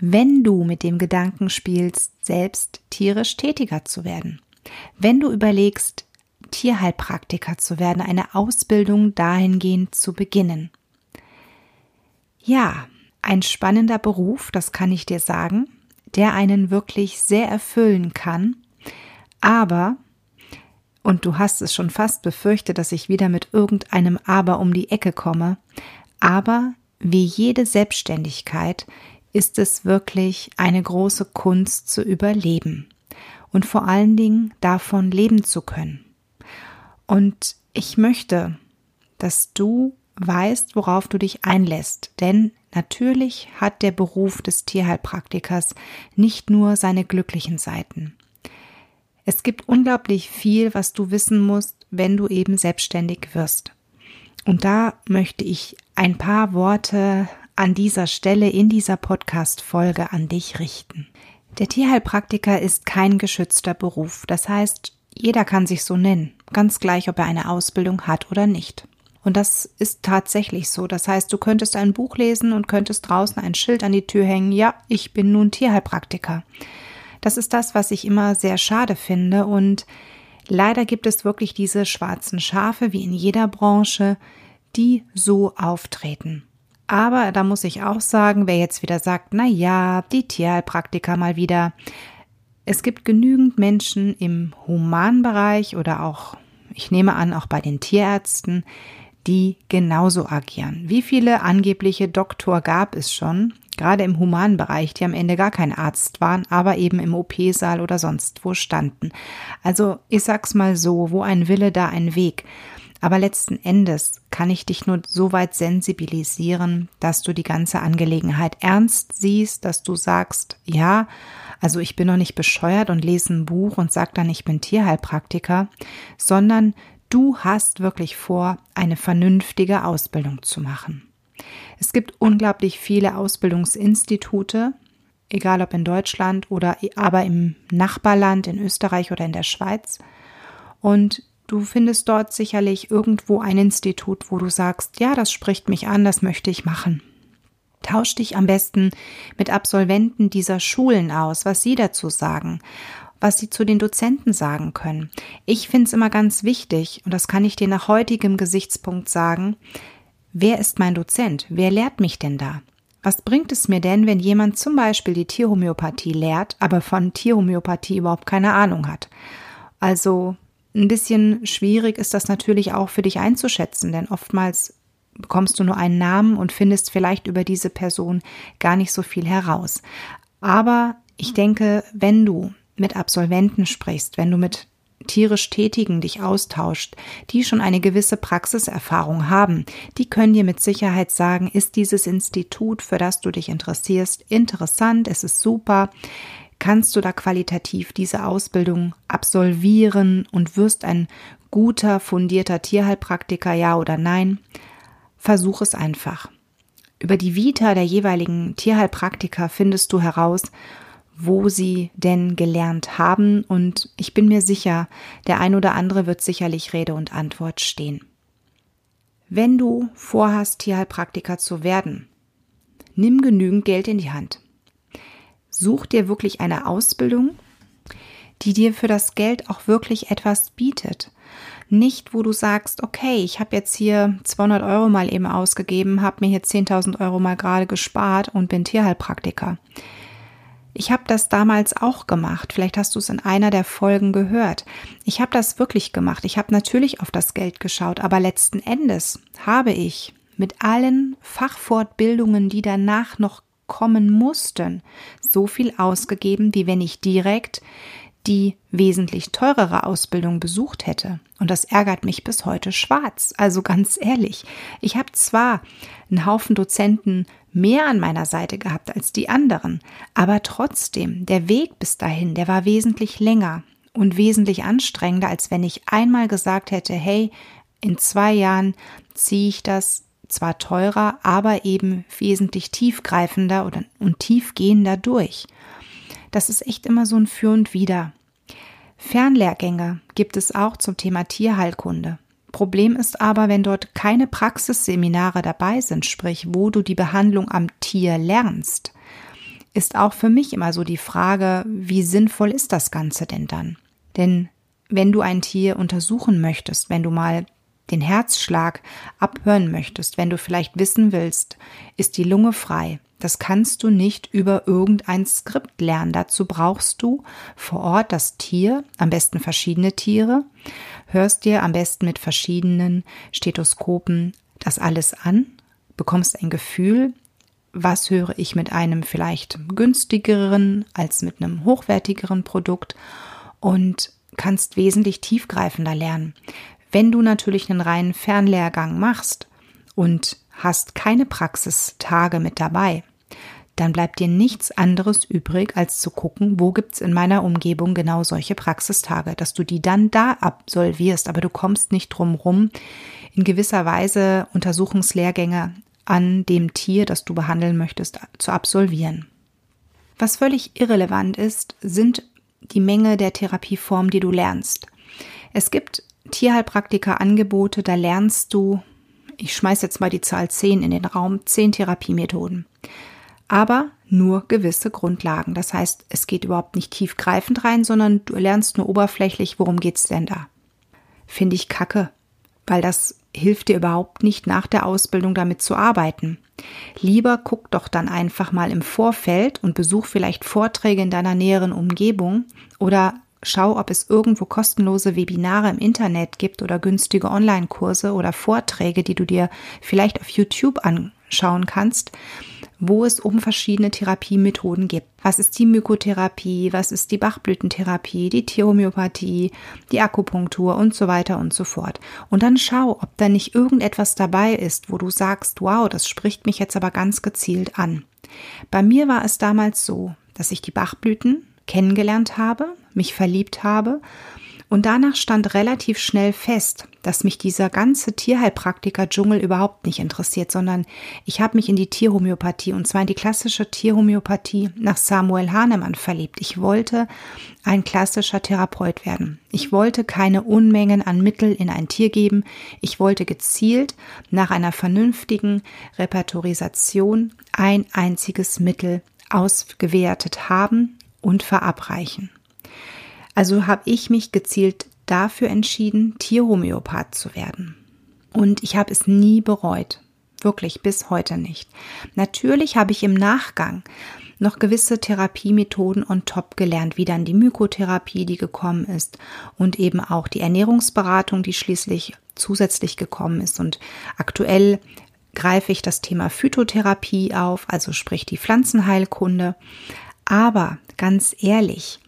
wenn du mit dem Gedanken spielst, selbst tierisch tätiger zu werden. Wenn du überlegst, Tierheilpraktiker zu werden, eine Ausbildung dahingehend zu beginnen. Ja, ein spannender Beruf, das kann ich dir sagen, der einen wirklich sehr erfüllen kann, aber und du hast es schon fast befürchtet, dass ich wieder mit irgendeinem Aber um die Ecke komme, aber wie jede Selbstständigkeit ist es wirklich eine große Kunst zu überleben und vor allen Dingen davon leben zu können. Und ich möchte, dass du weißt, worauf du dich einlässt, denn natürlich hat der Beruf des Tierheilpraktikers nicht nur seine glücklichen Seiten. Es gibt unglaublich viel, was du wissen musst, wenn du eben selbstständig wirst. Und da möchte ich ein paar Worte an dieser Stelle in dieser Podcast-Folge an dich richten. Der Tierheilpraktiker ist kein geschützter Beruf. Das heißt, jeder kann sich so nennen, ganz gleich, ob er eine Ausbildung hat oder nicht. Und das ist tatsächlich so. Das heißt, du könntest ein Buch lesen und könntest draußen ein Schild an die Tür hängen, ja, ich bin nun Tierheilpraktiker. Das ist das, was ich immer sehr schade finde und leider gibt es wirklich diese schwarzen Schafe wie in jeder Branche, die so auftreten. Aber da muss ich auch sagen, wer jetzt wieder sagt, na ja, die Tierheilpraktiker mal wieder. Es gibt genügend Menschen im Humanbereich oder auch, ich nehme an, auch bei den Tierärzten, die genauso agieren. Wie viele angebliche Doktor gab es schon, gerade im Humanbereich, die am Ende gar kein Arzt waren, aber eben im OP-Saal oder sonst wo standen. Also ich sag's mal so, wo ein Wille, da ein Weg. Aber letzten Endes kann ich dich nur so weit sensibilisieren, dass du die ganze Angelegenheit ernst siehst, dass du sagst, ja, also ich bin noch nicht bescheuert und lese ein Buch und sag dann, ich bin Tierheilpraktiker, sondern du hast wirklich vor, eine vernünftige Ausbildung zu machen. Es gibt unglaublich viele Ausbildungsinstitute, egal ob in Deutschland oder aber im Nachbarland, in Österreich oder in der Schweiz. Und Du findest dort sicherlich irgendwo ein Institut, wo du sagst, ja, das spricht mich an, das möchte ich machen. Tausch dich am besten mit Absolventen dieser Schulen aus, was sie dazu sagen, was sie zu den Dozenten sagen können. Ich finde es immer ganz wichtig, und das kann ich dir nach heutigem Gesichtspunkt sagen, wer ist mein Dozent? Wer lehrt mich denn da? Was bringt es mir denn, wenn jemand zum Beispiel die Tierhomöopathie lehrt, aber von Tierhomöopathie überhaupt keine Ahnung hat? Also ein bisschen schwierig ist das natürlich auch für dich einzuschätzen, denn oftmals bekommst du nur einen Namen und findest vielleicht über diese Person gar nicht so viel heraus. Aber ich denke, wenn du mit Absolventen sprichst, wenn du mit tierisch Tätigen dich austauscht, die schon eine gewisse Praxiserfahrung haben, die können dir mit Sicherheit sagen, ist dieses Institut, für das du dich interessierst, interessant, es ist super, kannst du da qualitativ diese Ausbildung absolvieren und wirst ein guter, fundierter Tierheilpraktiker, ja oder nein? Versuch es einfach. Über die Vita der jeweiligen Tierheilpraktiker findest du heraus, wo sie denn gelernt haben und ich bin mir sicher, der ein oder andere wird sicherlich Rede und Antwort stehen. Wenn du vorhast, Tierheilpraktiker zu werden, nimm genügend Geld in die Hand. Such dir wirklich eine Ausbildung, die dir für das Geld auch wirklich etwas bietet. Nicht, wo du sagst, okay, ich habe jetzt hier 200 Euro mal eben ausgegeben, habe mir hier 10.000 Euro mal gerade gespart und bin Tierheilpraktiker. Ich habe das damals auch gemacht. Vielleicht hast du es in einer der Folgen gehört. Ich habe das wirklich gemacht. Ich habe natürlich auf das Geld geschaut, aber letzten Endes habe ich mit allen Fachfortbildungen, die danach noch kommen mussten, so viel ausgegeben, wie wenn ich direkt die wesentlich teurere Ausbildung besucht hätte. Und das ärgert mich bis heute schwarz. Also ganz ehrlich, ich habe zwar einen Haufen Dozenten mehr an meiner Seite gehabt als die anderen. Aber trotzdem, der Weg bis dahin, der war wesentlich länger und wesentlich anstrengender, als wenn ich einmal gesagt hätte, hey, in zwei Jahren ziehe ich das zwar teurer, aber eben wesentlich tiefgreifender oder, und tiefgehender durch. Das ist echt immer so ein Für und Wider. Fernlehrgänge gibt es auch zum Thema Tierheilkunde. Problem ist aber, wenn dort keine Praxisseminare dabei sind, sprich, wo du die Behandlung am Tier lernst, ist auch für mich immer so die Frage, wie sinnvoll ist das Ganze denn dann? Denn wenn du ein Tier untersuchen möchtest, wenn du mal den Herzschlag abhören möchtest, wenn du vielleicht wissen willst, ist die Lunge frei, das kannst du nicht über irgendein Skript lernen. Dazu brauchst du vor Ort das Tier, am besten verschiedene Tiere, hörst dir am besten mit verschiedenen Stethoskopen das alles an, bekommst ein Gefühl, was höre ich mit einem vielleicht günstigeren als mit einem hochwertigeren Produkt und kannst wesentlich tiefgreifender lernen. Wenn du natürlich einen reinen Fernlehrgang machst und hast keine Praxistage mit dabei, dann bleibt dir nichts anderes übrig, als zu gucken, wo gibt's in meiner Umgebung genau solche Praxistage, dass du die dann da absolvierst, aber du kommst nicht drum rum, in gewisser Weise Untersuchungslehrgänge an dem Tier, das du behandeln möchtest, zu absolvieren. Was völlig irrelevant ist, sind die Menge der Therapieformen, die du lernst. Es gibt Tierheilpraktiker-Angebote, da lernst du ich schmeiß jetzt mal die Zahl 10 in den Raum, 10 Therapiemethoden. Aber nur gewisse Grundlagen. Das heißt, es geht überhaupt nicht tiefgreifend rein, sondern du lernst nur oberflächlich, worum geht's denn da? Finde ich kacke, weil das hilft dir überhaupt nicht nach der Ausbildung damit zu arbeiten. Lieber guck doch dann einfach mal im Vorfeld und besuch vielleicht Vorträge in deiner näheren Umgebung oder Schau, ob es irgendwo kostenlose Webinare im Internet gibt oder günstige Online-Kurse oder Vorträge, die du dir vielleicht auf YouTube anschauen kannst, wo es um verschiedene Therapiemethoden gibt. Was ist die Mykotherapie, was ist die Bachblütentherapie, die Tierhomöopathie, die Akupunktur und so weiter und so fort. Und dann schau, ob da nicht irgendetwas dabei ist, wo du sagst, wow, das spricht mich jetzt aber ganz gezielt an. Bei mir war es damals so, dass ich die Bachblüten kennengelernt habe, mich verliebt habe. Und danach stand relativ schnell fest, dass mich dieser ganze Tierheilpraktiker-Dschungel überhaupt nicht interessiert, sondern ich habe mich in die Tierhomöopathie und zwar in die klassische Tierhomöopathie nach Samuel Hahnemann verliebt. Ich wollte ein klassischer Therapeut werden. Ich wollte keine Unmengen an Mittel in ein Tier geben. Ich wollte gezielt nach einer vernünftigen Repertorisation ein einziges Mittel ausgewertet haben und verabreichen. Also habe ich mich gezielt dafür entschieden, Tierhomöopath zu werden. Und ich habe es nie bereut. Wirklich bis heute nicht. Natürlich habe ich im Nachgang noch gewisse Therapiemethoden on top gelernt, wie dann die Mykotherapie, die gekommen ist und eben auch die Ernährungsberatung, die schließlich zusätzlich gekommen ist. Und aktuell greife ich das Thema Phytotherapie auf, also sprich die Pflanzenheilkunde. Aber ganz ehrlich,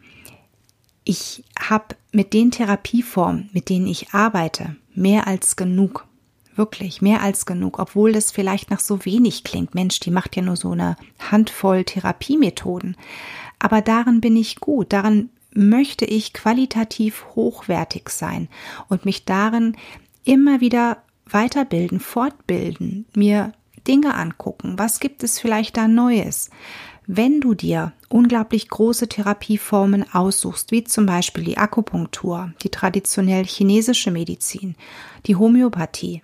ich habe mit den Therapieformen, mit denen ich arbeite, mehr als genug. Wirklich mehr als genug, obwohl das vielleicht nach so wenig klingt. Mensch, die macht ja nur so eine Handvoll Therapiemethoden. Aber darin bin ich gut, darin möchte ich qualitativ hochwertig sein und mich darin immer wieder weiterbilden, fortbilden, mir Dinge angucken. Was gibt es vielleicht da Neues? Wenn du dir unglaublich große Therapieformen aussuchst, wie zum Beispiel die Akupunktur, die traditionell chinesische Medizin, die Homöopathie,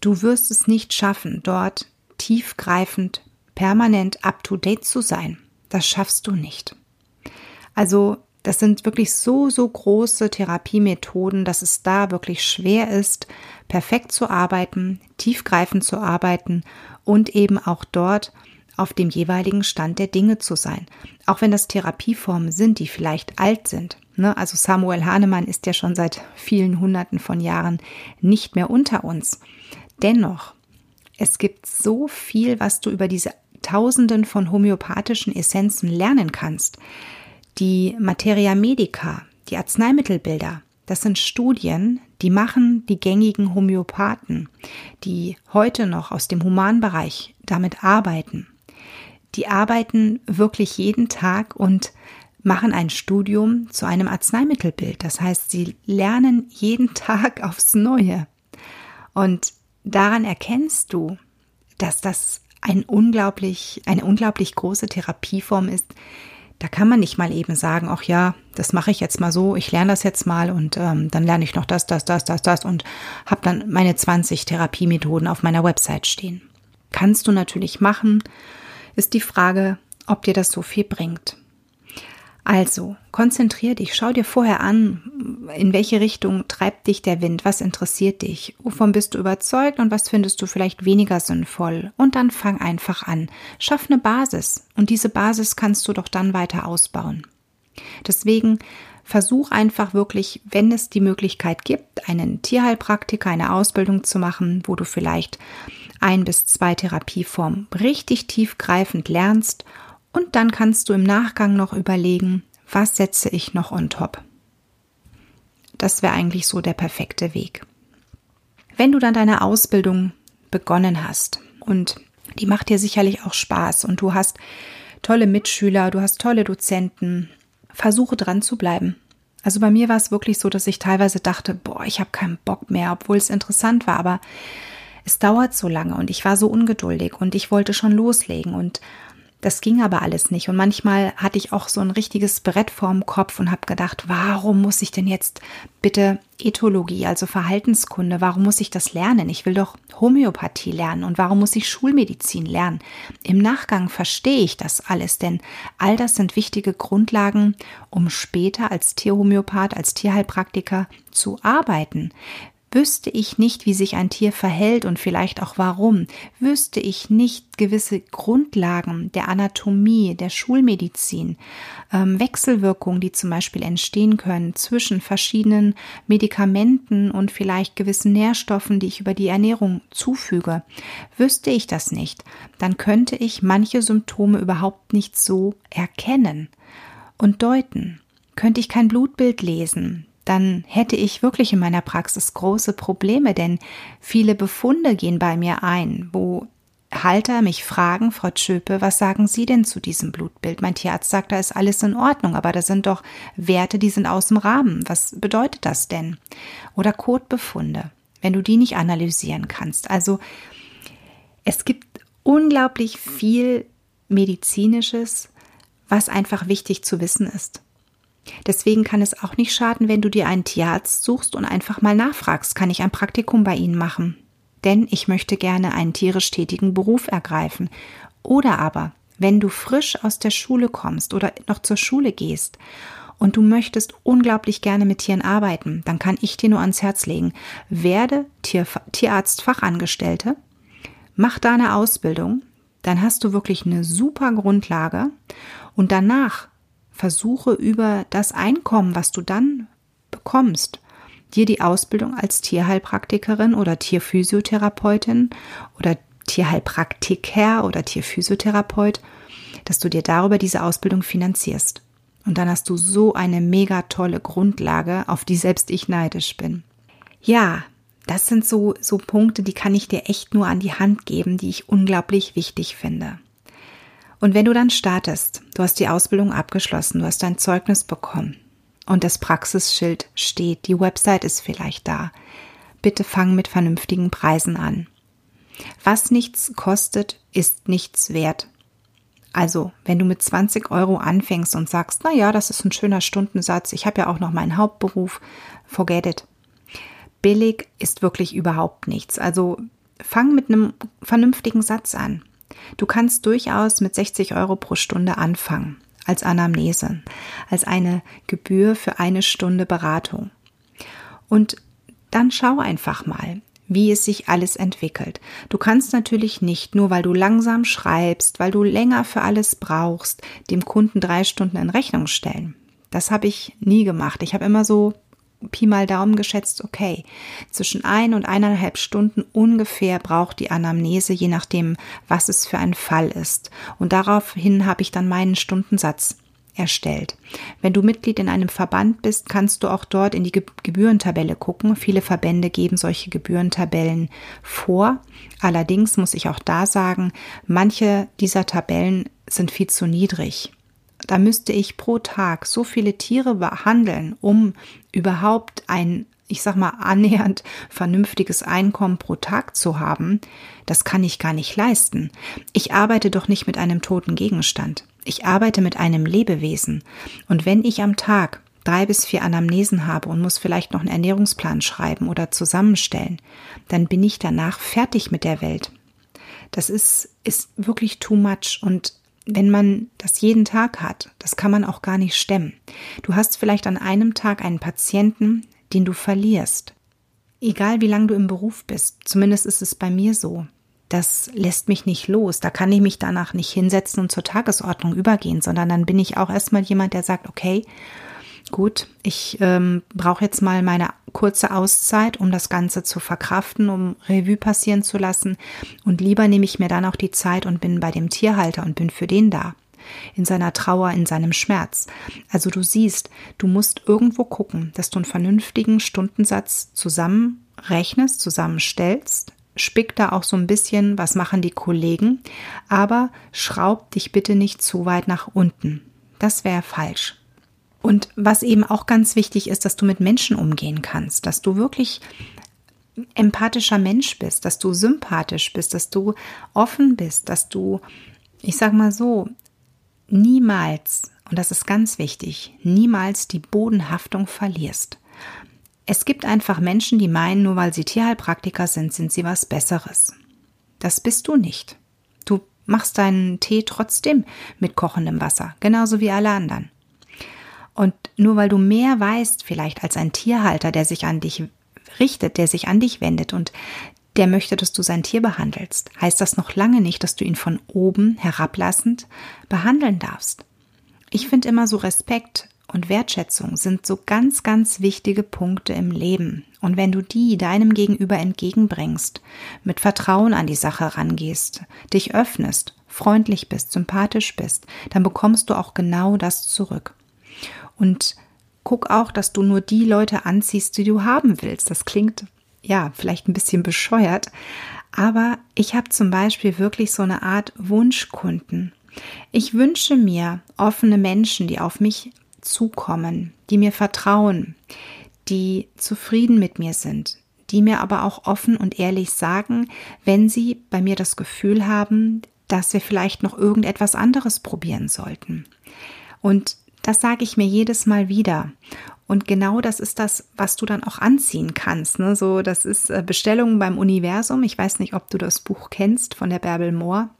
du wirst es nicht schaffen, dort tiefgreifend, permanent up-to-date zu sein. Das schaffst du nicht. Also das sind wirklich so, so große Therapiemethoden, dass es da wirklich schwer ist, perfekt zu arbeiten, tiefgreifend zu arbeiten und eben auch dort auf dem jeweiligen Stand der Dinge zu sein. Auch wenn das Therapieformen sind, die vielleicht alt sind. Ne? Also Samuel Hahnemann ist ja schon seit vielen Hunderten von Jahren nicht mehr unter uns. Dennoch, es gibt so viel, was du über diese Tausenden von homöopathischen Essenzen lernen kannst. Die Materia Medica, die Arzneimittelbilder, Das sind Studien, die machen die gängigen Homöopathen, die heute noch aus dem Humanbereich damit arbeiten. Die arbeiten wirklich jeden Tag und machen ein Studium zu einem Arzneimittelbild. Das heißt, sie lernen jeden Tag aufs Neue. Und daran erkennst du, dass das ein unglaublich, eine unglaublich große Therapieform ist. Da kann man nicht mal eben sagen, ach ja, das mache ich jetzt mal so, ich lerne das jetzt mal und ähm, dann lerne ich noch das, das, das, das, das und habe dann meine 20 Therapiemethoden auf meiner Website stehen. Kannst du natürlich machen, ist die Frage, ob dir das so viel bringt. Also, konzentrier dich, schau dir vorher an, in welche Richtung treibt dich der Wind, was interessiert dich, wovon bist du überzeugt und was findest du vielleicht weniger sinnvoll. Und dann fang einfach an. Schaff eine Basis und diese Basis kannst du doch dann weiter ausbauen. Deswegen versuch einfach wirklich, wenn es die Möglichkeit gibt, einen Tierheilpraktiker, eine Ausbildung zu machen, wo du vielleicht ein bis zwei Therapieformen richtig tiefgreifend lernst und dann kannst du im Nachgang noch überlegen, was setze ich noch on top. Das wäre eigentlich so der perfekte Weg. Wenn du dann deine Ausbildung begonnen hast und die macht dir sicherlich auch Spaß und du hast tolle Mitschüler, du hast tolle Dozenten, versuche dran zu bleiben. Also bei mir war es wirklich so, dass ich teilweise dachte, boah, ich habe keinen Bock mehr, obwohl es interessant war, aber es dauert so lange und ich war so ungeduldig und ich wollte schon loslegen und das ging aber alles nicht. Und manchmal hatte ich auch so ein richtiges Brett vorm Kopf und habe gedacht, warum muss ich denn jetzt bitte Ethologie, also Verhaltenskunde, warum muss ich das lernen? Ich will doch Homöopathie lernen und warum muss ich Schulmedizin lernen? Im Nachgang verstehe ich das alles, denn all das sind wichtige Grundlagen, um später als Tierhomöopath, als Tierheilpraktiker zu arbeiten. Wüsste ich nicht, wie sich ein Tier verhält und vielleicht auch warum, wüsste ich nicht gewisse Grundlagen der Anatomie, der Schulmedizin, ähm, Wechselwirkungen, die zum Beispiel entstehen können zwischen verschiedenen Medikamenten und vielleicht gewissen Nährstoffen, die ich über die Ernährung zufüge, wüsste ich das nicht, dann könnte ich manche Symptome überhaupt nicht so erkennen und deuten. Könnte ich kein Blutbild lesen, dann hätte ich wirklich in meiner Praxis große Probleme, denn viele Befunde gehen bei mir ein, wo Halter mich fragen, Frau Tschöpe, was sagen Sie denn zu diesem Blutbild? Mein Tierarzt sagt, da ist alles in Ordnung, aber da sind doch Werte, die sind aus dem Rahmen. Was bedeutet das denn? Oder Kotbefunde, wenn du die nicht analysieren kannst. Also es gibt unglaublich viel medizinisches, was einfach wichtig zu wissen ist. Deswegen kann es auch nicht schaden, wenn du dir einen Tierarzt suchst und einfach mal nachfragst, kann ich ein Praktikum bei Ihnen machen? Denn ich möchte gerne einen tierisch tätigen Beruf ergreifen. Oder aber, wenn du frisch aus der Schule kommst oder noch zur Schule gehst und du möchtest unglaublich gerne mit Tieren arbeiten, dann kann ich dir nur ans Herz legen, werde Tier, Tierarztfachangestellte, mach da eine Ausbildung, dann hast du wirklich eine super Grundlage und danach versuche über das Einkommen, was du dann bekommst, dir die Ausbildung als Tierheilpraktikerin oder Tierphysiotherapeutin oder Tierheilpraktiker oder Tierphysiotherapeut, dass du dir darüber diese Ausbildung finanzierst. Und dann hast du so eine mega tolle Grundlage, auf die selbst ich neidisch bin. Ja, das sind so, so Punkte, die kann ich dir echt nur an die Hand geben, die ich unglaublich wichtig finde. Und wenn du dann startest, du hast die Ausbildung abgeschlossen, du hast dein Zeugnis bekommen und das Praxisschild steht, die Website ist vielleicht da, bitte fang mit vernünftigen Preisen an. Was nichts kostet, ist nichts wert. Also, wenn du mit 20 Euro anfängst und sagst, na ja, das ist ein schöner Stundensatz, ich habe ja auch noch meinen Hauptberuf, forget it. Billig ist wirklich überhaupt nichts. Also, fang mit einem vernünftigen Satz an. Du kannst durchaus mit 60 Euro pro Stunde anfangen als Anamnese, als eine Gebühr für eine Stunde Beratung. Und dann schau einfach mal, wie es sich alles entwickelt. Du kannst natürlich nicht, nur weil du langsam schreibst, weil du länger für alles brauchst, dem Kunden drei Stunden in Rechnung stellen. Das habe ich nie gemacht. Ich habe immer so Pi mal Daumen geschätzt, okay, zwischen ein und eineinhalb Stunden ungefähr braucht die Anamnese, je nachdem, was es für ein Fall ist. Und daraufhin habe ich dann meinen Stundensatz erstellt. Wenn du Mitglied in einem Verband bist, kannst du auch dort in die Gebührentabelle gucken. Viele Verbände geben solche Gebührentabellen vor. Allerdings muss ich auch da sagen, manche dieser Tabellen sind viel zu niedrig. Da müsste ich pro Tag so viele Tiere behandeln, um überhaupt ein ich sag mal, annähernd vernünftiges Einkommen pro Tag zu haben, das kann ich gar nicht leisten. Ich arbeite doch nicht mit einem toten Gegenstand. Ich arbeite mit einem Lebewesen. Und wenn ich am Tag drei bis vier Anamnesen habe und muss vielleicht noch einen Ernährungsplan schreiben oder zusammenstellen, dann bin ich danach fertig mit der Welt. Das ist, ist wirklich too much und wenn man das jeden Tag hat, das kann man auch gar nicht stemmen. Du hast vielleicht an einem Tag einen Patienten, den du verlierst. Egal wie lange du im Beruf bist, zumindest ist es bei mir so. Das lässt mich nicht los. Da kann ich mich danach nicht hinsetzen und zur Tagesordnung übergehen, sondern dann bin ich auch erstmal jemand, der sagt, okay, gut, ich ähm, brauche jetzt mal meine kurze Auszeit, um das Ganze zu verkraften, um Revue passieren zu lassen. Und lieber nehme ich mir dann auch die Zeit und bin bei dem Tierhalter und bin für den da in seiner Trauer, in seinem Schmerz. Also du siehst, du musst irgendwo gucken, dass du einen vernünftigen Stundensatz zusammenrechnest, zusammenstellst. Spick da auch so ein bisschen, was machen die Kollegen, aber schraub dich bitte nicht zu weit nach unten. Das wäre falsch. Und was eben auch ganz wichtig ist, dass du mit Menschen umgehen kannst, dass du wirklich empathischer Mensch bist, dass du sympathisch bist, dass du offen bist, dass du, ich sag mal so, niemals, und das ist ganz wichtig, niemals die Bodenhaftung verlierst. Es gibt einfach Menschen, die meinen, nur weil sie Tierheilpraktiker sind, sind sie was Besseres. Das bist du nicht. Du machst deinen Tee trotzdem mit kochendem Wasser, genauso wie alle anderen. Und nur weil du mehr weißt vielleicht als ein Tierhalter, der sich an dich richtet, der sich an dich wendet und der möchte, dass du sein Tier behandelst, heißt das noch lange nicht, dass du ihn von oben herablassend behandeln darfst. Ich finde immer so Respekt und Wertschätzung sind so ganz, ganz wichtige Punkte im Leben. Und wenn du die deinem Gegenüber entgegenbringst, mit Vertrauen an die Sache rangehst, dich öffnest, freundlich bist, sympathisch bist, dann bekommst du auch genau das zurück. Und guck auch, dass du nur die Leute anziehst, die du haben willst. Das klingt ja, vielleicht ein bisschen bescheuert, aber ich habe zum Beispiel wirklich so eine Art Wunschkunden. Ich wünsche mir offene Menschen, die auf mich zukommen, die mir vertrauen, die zufrieden mit mir sind, die mir aber auch offen und ehrlich sagen, wenn sie bei mir das Gefühl haben, dass wir vielleicht noch irgendetwas anderes probieren sollten. Und das sage ich mir jedes Mal wieder. Und genau das ist das, was du dann auch anziehen kannst. Ne? So, das ist äh, Bestellungen beim Universum. Ich weiß nicht, ob du das Buch kennst von der Bärbel Mohr.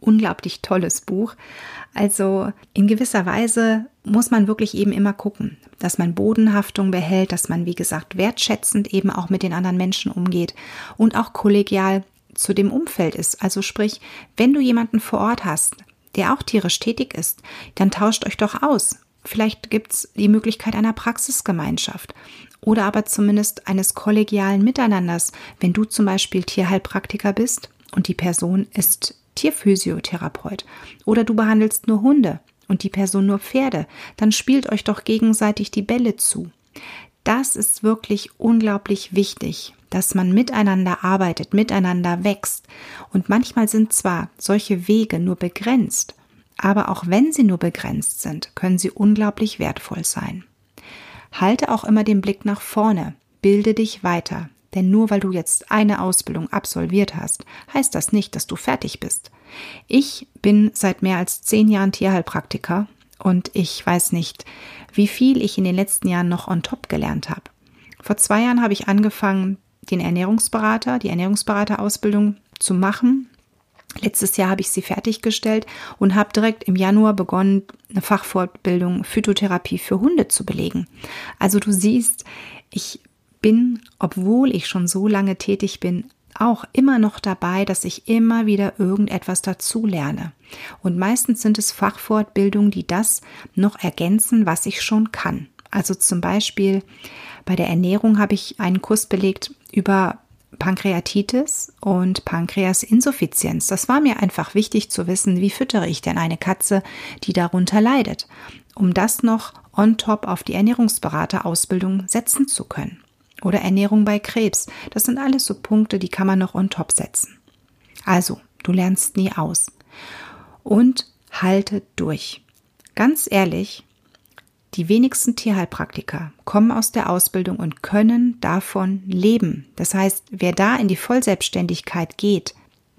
Unglaublich tolles Buch. Also in gewisser Weise muss man wirklich eben immer gucken, dass man Bodenhaftung behält, dass man, wie gesagt, wertschätzend eben auch mit den anderen Menschen umgeht und auch kollegial zu dem Umfeld ist. Also sprich, wenn du jemanden vor Ort hast, der auch tierisch tätig ist, dann tauscht euch doch aus. Vielleicht gibt's die Möglichkeit einer Praxisgemeinschaft oder aber zumindest eines kollegialen Miteinanders, wenn du zum Beispiel Tierheilpraktiker bist und die Person ist Tierphysiotherapeut oder du behandelst nur Hunde und die Person nur Pferde, dann spielt euch doch gegenseitig die Bälle zu. Das ist wirklich unglaublich wichtig, dass man miteinander arbeitet, miteinander wächst. Und manchmal sind zwar solche Wege nur begrenzt, aber auch wenn sie nur begrenzt sind, können sie unglaublich wertvoll sein. Halte auch immer den Blick nach vorne, bilde dich weiter, denn nur weil du jetzt eine Ausbildung absolviert hast, heißt das nicht, dass du fertig bist. Ich bin seit mehr als zehn Jahren Tierheilpraktiker und ich weiß nicht, wie viel ich in den letzten Jahren noch on top gelernt habe. Vor zwei Jahren habe ich angefangen, den Ernährungsberater, die Ernährungsberaterausbildung zu machen Letztes Jahr habe ich sie fertiggestellt und habe direkt im Januar begonnen, eine Fachfortbildung Phytotherapie für Hunde zu belegen. Also du siehst, ich bin, obwohl ich schon so lange tätig bin, auch immer noch dabei, dass ich immer wieder irgendetwas dazu lerne. Und meistens sind es Fachfortbildungen, die das noch ergänzen, was ich schon kann. Also zum Beispiel bei der Ernährung habe ich einen Kurs belegt über Pankreatitis und Pankreasinsuffizienz. Das war mir einfach wichtig zu wissen, wie füttere ich denn eine Katze, die darunter leidet, um das noch on top auf die Ernährungsberaterausbildung setzen zu können. Oder Ernährung bei Krebs. Das sind alles so Punkte, die kann man noch on top setzen. Also, du lernst nie aus. Und halte durch. Ganz ehrlich, die wenigsten Tierheilpraktiker kommen aus der Ausbildung und können davon leben. Das heißt, wer da in die Vollselbstständigkeit geht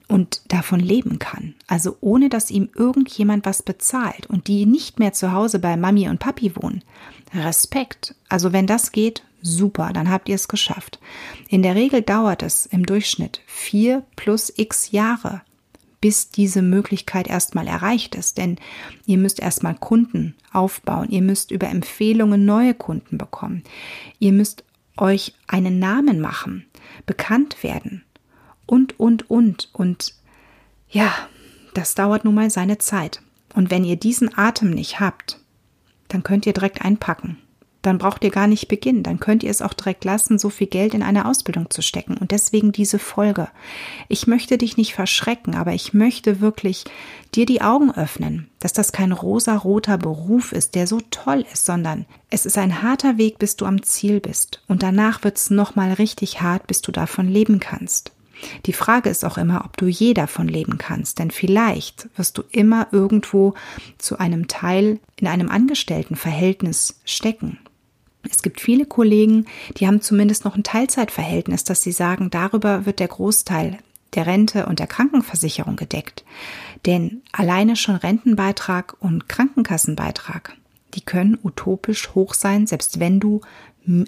und davon leben kann, also ohne dass ihm irgendjemand was bezahlt und die nicht mehr zu Hause bei Mami und Papi wohnen, Respekt. Also wenn das geht, super, dann habt ihr es geschafft. In der Regel dauert es im Durchschnitt vier plus x Jahre, bis diese Möglichkeit erstmal erreicht ist. Denn ihr müsst erstmal Kunden aufbauen. Ihr müsst über Empfehlungen neue Kunden bekommen. Ihr müsst euch einen Namen machen, bekannt werden und, und, und. Und ja, das dauert nun mal seine Zeit. Und wenn ihr diesen Atem nicht habt, dann könnt ihr direkt einpacken dann braucht ihr gar nicht beginnen. Dann könnt ihr es auch direkt lassen, so viel Geld in eine Ausbildung zu stecken. Und deswegen diese Folge. Ich möchte dich nicht verschrecken, aber ich möchte wirklich dir die Augen öffnen, dass das kein rosa-roter Beruf ist, der so toll ist, sondern es ist ein harter Weg, bis du am Ziel bist. Und danach wird es nochmal richtig hart, bis du davon leben kannst. Die Frage ist auch immer, ob du je davon leben kannst, denn vielleicht wirst du immer irgendwo zu einem Teil in einem Angestelltenverhältnis stecken. Es gibt viele Kollegen, die haben zumindest noch ein Teilzeitverhältnis, dass sie sagen, darüber wird der Großteil der Rente und der Krankenversicherung gedeckt. Denn alleine schon Rentenbeitrag und Krankenkassenbeitrag, die können utopisch hoch sein, selbst wenn du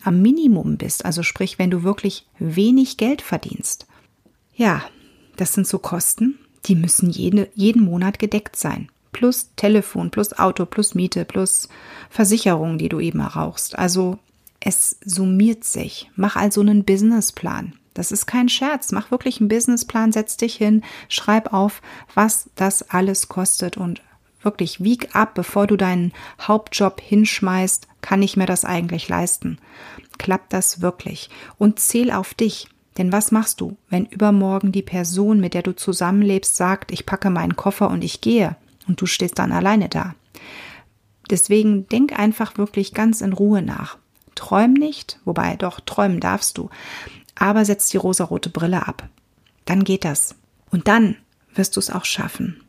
am Minimum bist, also sprich, wenn du wirklich wenig Geld verdienst. Ja, das sind so Kosten, die müssen jede, jeden Monat gedeckt sein plus Telefon, plus Auto, plus Miete, plus Versicherung, die du eben rauchst. Also es summiert sich. Mach also einen Businessplan. Das ist kein Scherz. Mach wirklich einen Businessplan, setz dich hin, schreib auf, was das alles kostet und wirklich wieg ab, bevor du deinen Hauptjob hinschmeißt, kann ich mir das eigentlich leisten? Klappt das wirklich? Und zähl auf dich. Denn was machst du, wenn übermorgen die Person, mit der du zusammenlebst, sagt, ich packe meinen Koffer und ich gehe? Und du stehst dann alleine da. Deswegen denk einfach wirklich ganz in Ruhe nach. Träum nicht, wobei doch träumen darfst du, aber setz die rosarote Brille ab. Dann geht das. Und dann wirst du es auch schaffen.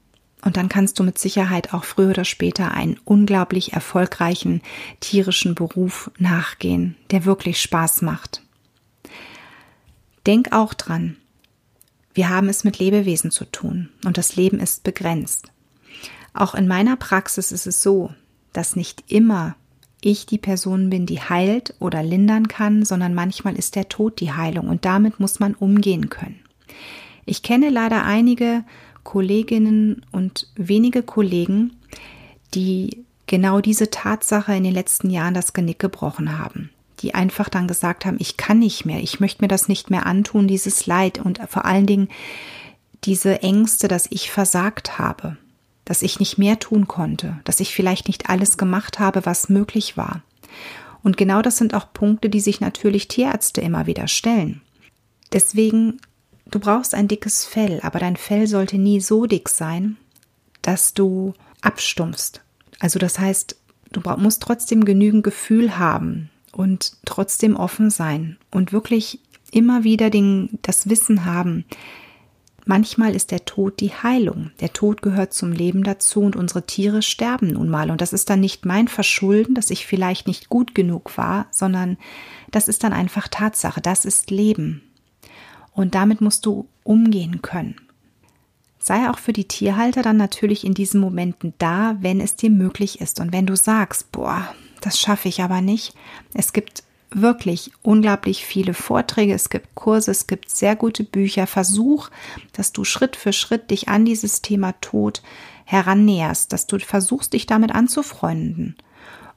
Und dann kannst du mit Sicherheit auch früher oder später einen unglaublich erfolgreichen tierischen Beruf nachgehen, der wirklich Spaß macht. Denk auch dran, wir haben es mit Lebewesen zu tun und das Leben ist begrenzt. Auch in meiner Praxis ist es so, dass nicht immer ich die Person bin, die heilt oder lindern kann, sondern manchmal ist der Tod die Heilung und damit muss man umgehen können. Ich kenne leider einige Kolleginnen und wenige Kollegen, die genau diese Tatsache in den letzten Jahren das Genick gebrochen haben, die einfach dann gesagt haben, ich kann nicht mehr, ich möchte mir das nicht mehr antun, dieses Leid und vor allen Dingen diese Ängste, dass ich versagt habe dass ich nicht mehr tun konnte, dass ich vielleicht nicht alles gemacht habe, was möglich war. Und genau das sind auch Punkte, die sich natürlich Tierärzte immer wieder stellen. Deswegen, du brauchst ein dickes Fell, aber dein Fell sollte nie so dick sein, dass du abstumpfst. Also das heißt, du musst trotzdem genügend Gefühl haben und trotzdem offen sein und wirklich immer wieder den, das Wissen haben, Manchmal ist der Tod die Heilung. Der Tod gehört zum Leben dazu und unsere Tiere sterben nun mal. Und das ist dann nicht mein Verschulden, dass ich vielleicht nicht gut genug war, sondern das ist dann einfach Tatsache. Das ist Leben. Und damit musst du umgehen können. Sei auch für die Tierhalter dann natürlich in diesen Momenten da, wenn es dir möglich ist. Und wenn du sagst, boah, das schaffe ich aber nicht. Es gibt wirklich unglaublich viele Vorträge, es gibt Kurse, es gibt sehr gute Bücher. Versuch, dass du Schritt für Schritt dich an dieses Thema Tod herannäherst, dass du versuchst, dich damit anzufreunden.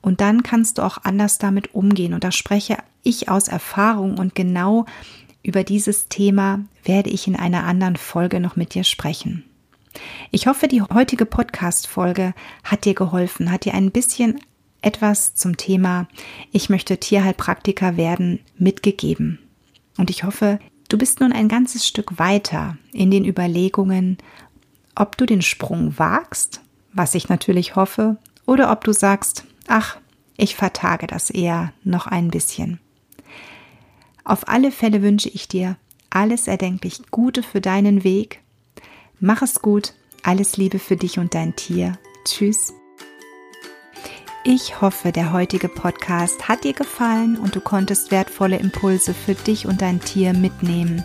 Und dann kannst du auch anders damit umgehen. Und da spreche ich aus Erfahrung und genau über dieses Thema werde ich in einer anderen Folge noch mit dir sprechen. Ich hoffe, die heutige Podcast-Folge hat dir geholfen, hat dir ein bisschen etwas zum Thema Ich möchte Tierheilpraktiker werden mitgegeben. Und ich hoffe, Du bist nun ein ganzes Stück weiter in den Überlegungen, ob du den Sprung wagst, was ich natürlich hoffe, oder ob du sagst, ach, ich vertage das eher noch ein bisschen. Auf alle Fälle wünsche ich dir alles erdenklich Gute für deinen Weg. Mach es gut, alles Liebe für dich und dein Tier. Tschüss. Ich hoffe, der heutige Podcast hat dir gefallen und du konntest wertvolle Impulse für dich und dein Tier mitnehmen.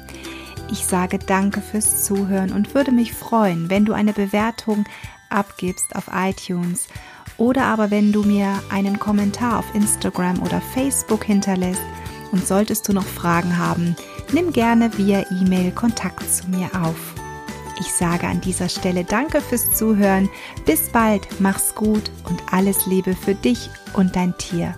Ich sage danke fürs Zuhören und würde mich freuen, wenn du eine Bewertung abgibst auf iTunes oder aber wenn du mir einen Kommentar auf Instagram oder Facebook hinterlässt. Und solltest du noch Fragen haben, nimm gerne via E-Mail Kontakt zu mir auf. Ich sage an dieser Stelle Danke fürs Zuhören. Bis bald, mach's gut und alles Liebe für dich und dein Tier.